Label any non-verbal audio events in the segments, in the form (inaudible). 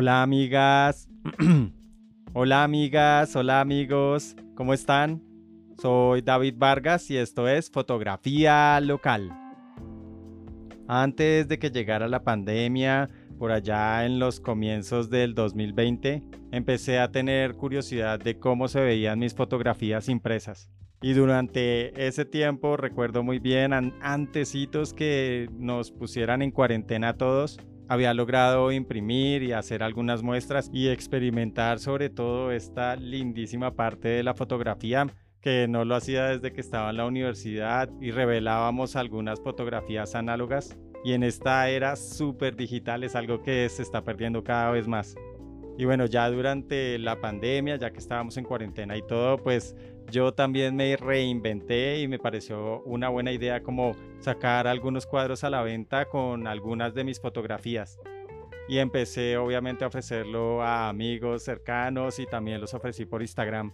Hola amigas, (clears throat) hola amigas, hola amigos, ¿cómo están? Soy David Vargas y esto es Fotografía Local. Antes de que llegara la pandemia, por allá en los comienzos del 2020, empecé a tener curiosidad de cómo se veían mis fotografías impresas. Y durante ese tiempo recuerdo muy bien antecitos que nos pusieran en cuarentena todos. Había logrado imprimir y hacer algunas muestras y experimentar sobre todo esta lindísima parte de la fotografía que no lo hacía desde que estaba en la universidad y revelábamos algunas fotografías análogas y en esta era súper digital es algo que se está perdiendo cada vez más. Y bueno, ya durante la pandemia, ya que estábamos en cuarentena y todo, pues yo también me reinventé y me pareció una buena idea como sacar algunos cuadros a la venta con algunas de mis fotografías. Y empecé obviamente a ofrecerlo a amigos cercanos y también los ofrecí por Instagram.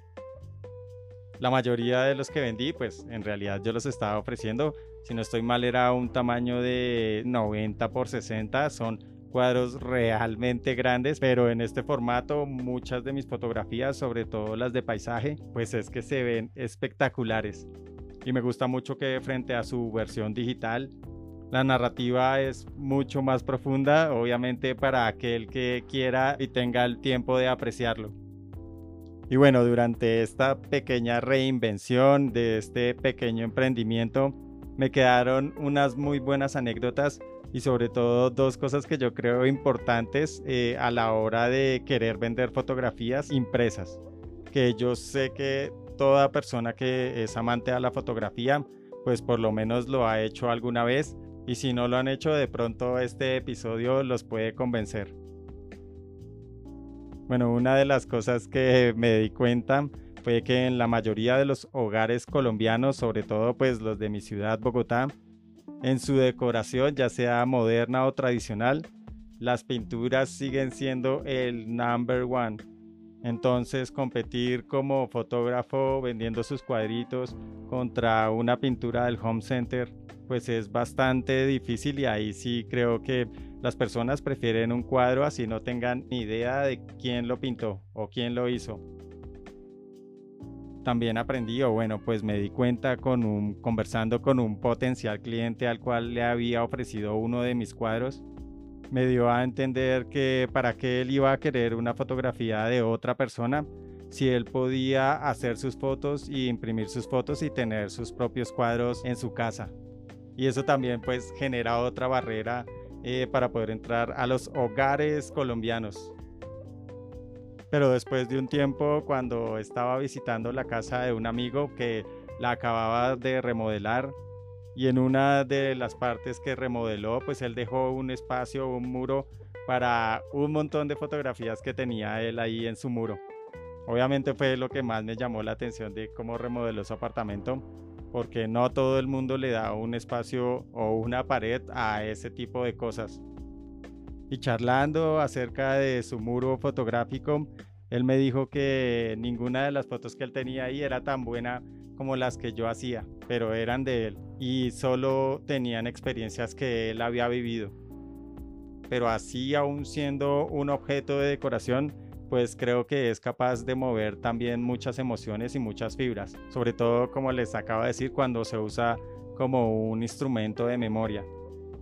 La mayoría de los que vendí, pues en realidad yo los estaba ofreciendo, si no estoy mal era un tamaño de 90 por 60, son cuadros realmente grandes, pero en este formato muchas de mis fotografías, sobre todo las de paisaje, pues es que se ven espectaculares. Y me gusta mucho que frente a su versión digital, la narrativa es mucho más profunda, obviamente para aquel que quiera y tenga el tiempo de apreciarlo. Y bueno, durante esta pequeña reinvención de este pequeño emprendimiento, me quedaron unas muy buenas anécdotas y sobre todo dos cosas que yo creo importantes eh, a la hora de querer vender fotografías impresas. Que yo sé que toda persona que es amante a la fotografía, pues por lo menos lo ha hecho alguna vez y si no lo han hecho, de pronto este episodio los puede convencer. Bueno, una de las cosas que me di cuenta fue que en la mayoría de los hogares colombianos, sobre todo pues los de mi ciudad, Bogotá, en su decoración, ya sea moderna o tradicional, las pinturas siguen siendo el number one. Entonces competir como fotógrafo vendiendo sus cuadritos contra una pintura del home center pues es bastante difícil y ahí sí creo que las personas prefieren un cuadro así no tengan ni idea de quién lo pintó o quién lo hizo también aprendí, o bueno, pues me di cuenta con un, conversando con un potencial cliente al cual le había ofrecido uno de mis cuadros, me dio a entender que para qué él iba a querer una fotografía de otra persona si él podía hacer sus fotos y imprimir sus fotos y tener sus propios cuadros en su casa. Y eso también pues genera otra barrera eh, para poder entrar a los hogares colombianos pero después de un tiempo cuando estaba visitando la casa de un amigo que la acababa de remodelar y en una de las partes que remodeló pues él dejó un espacio, un muro para un montón de fotografías que tenía él ahí en su muro. Obviamente fue lo que más me llamó la atención de cómo remodeló su apartamento, porque no todo el mundo le da un espacio o una pared a ese tipo de cosas y charlando acerca de su muro fotográfico, él me dijo que ninguna de las fotos que él tenía ahí era tan buena como las que yo hacía, pero eran de él y solo tenían experiencias que él había vivido. Pero así aún siendo un objeto de decoración, pues creo que es capaz de mover también muchas emociones y muchas fibras, sobre todo como les acabo de decir cuando se usa como un instrumento de memoria.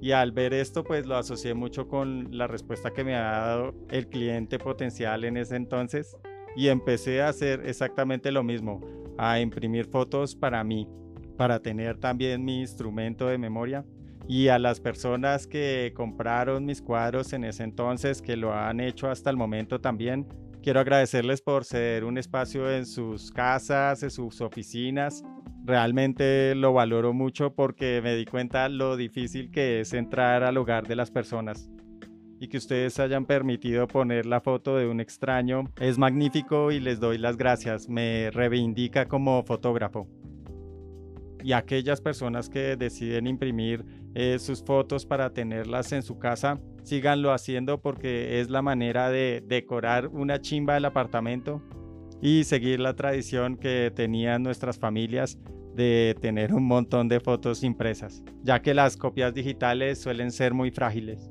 Y al ver esto, pues lo asocié mucho con la respuesta que me ha dado el cliente potencial en ese entonces y empecé a hacer exactamente lo mismo, a imprimir fotos para mí, para tener también mi instrumento de memoria. Y a las personas que compraron mis cuadros en ese entonces, que lo han hecho hasta el momento también, quiero agradecerles por ceder un espacio en sus casas, en sus oficinas realmente lo valoro mucho porque me di cuenta lo difícil que es entrar al hogar de las personas y que ustedes hayan permitido poner la foto de un extraño. Es magnífico y les doy las gracias, me reivindica como fotógrafo. Y aquellas personas que deciden imprimir eh, sus fotos para tenerlas en su casa, síganlo haciendo porque es la manera de decorar una chimba del apartamento y seguir la tradición que tenían nuestras familias de tener un montón de fotos impresas, ya que las copias digitales suelen ser muy frágiles.